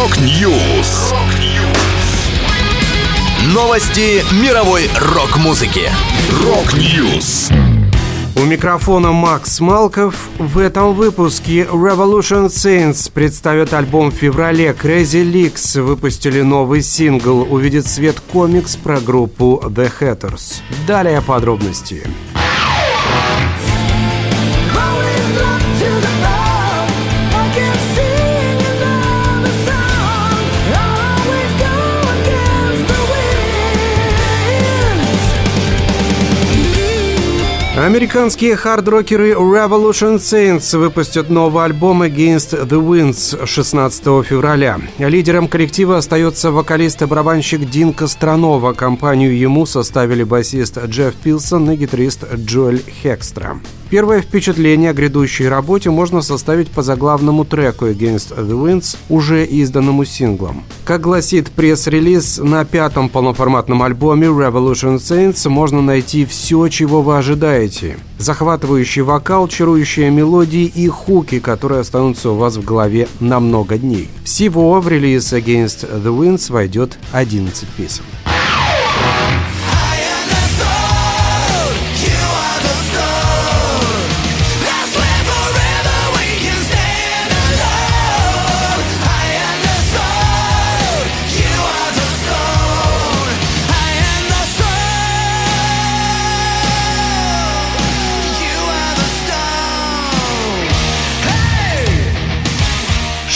Rock News. Новости мировой рок-музыки. Rock News. У микрофона Макс Малков. В этом выпуске Revolution Saints представят альбом в феврале. Crazy Lixx выпустили новый сингл. Увидит свет комикс про группу The Hatters. Далее подробности. Американские хард-рокеры Revolution Saints выпустят новый альбом Against the Winds 16 февраля. Лидером коллектива остается вокалист и барабанщик Дин Костронова. Компанию ему составили басист Джефф Пилсон и гитарист Джоэль Хекстра. Первое впечатление о грядущей работе можно составить по заглавному треку Against the Winds, уже изданному синглом. Как гласит пресс-релиз, на пятом полноформатном альбоме Revolution Saints можно найти все, чего вы ожидаете. Захватывающий вокал, чарующие мелодии и хуки, которые останутся у вас в голове на много дней. Всего в релиз Against the Winds войдет 11 песен.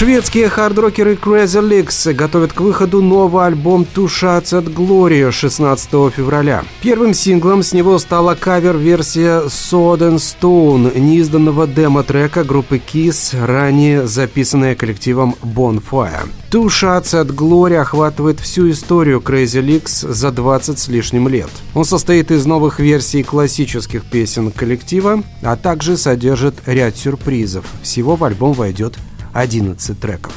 Шведские хардрокеры Crazy Leaks готовят к выходу новый альбом Two Shots at Glory 16 февраля. Первым синглом с него стала кавер-версия Sword and Stone, неизданного демо-трека группы Kiss, ранее записанная коллективом Bonfire. Two Shots at Glory охватывает всю историю Crazy Leaks за 20 с лишним лет. Он состоит из новых версий классических песен коллектива, а также содержит ряд сюрпризов. Всего в альбом войдет 11 треков.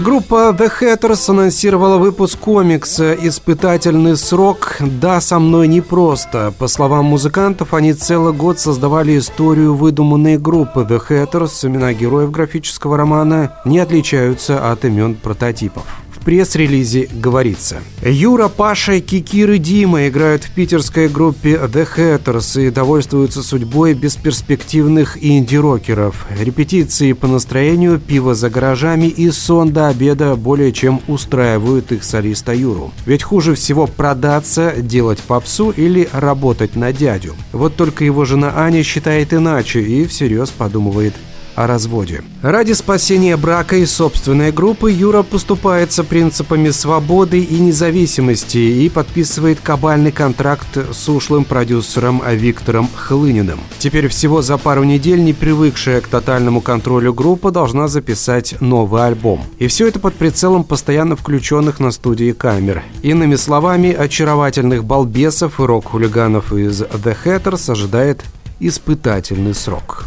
Группа The Hatters анонсировала выпуск комикса «Испытательный срок. Да, со мной непросто». По словам музыкантов, они целый год создавали историю выдуманной группы The Hatters. Имена героев графического романа не отличаются от имен прототипов пресс-релизе говорится. Юра, Паша, Кикир и Дима играют в питерской группе The Hatters и довольствуются судьбой бесперспективных инди-рокеров. Репетиции по настроению, пиво за гаражами и сон до обеда более чем устраивают их солиста Юру. Ведь хуже всего продаться, делать попсу или работать на дядю. Вот только его жена Аня считает иначе и всерьез подумывает о разводе. Ради спасения брака и собственной группы Юра поступается принципами свободы и независимости и подписывает кабальный контракт с ушлым продюсером Виктором Хлыниным. Теперь всего за пару недель не привыкшая к тотальному контролю группа должна записать новый альбом. И все это под прицелом постоянно включенных на студии камер. Иными словами, очаровательных балбесов и рок-хулиганов из The Hatters ожидает испытательный срок.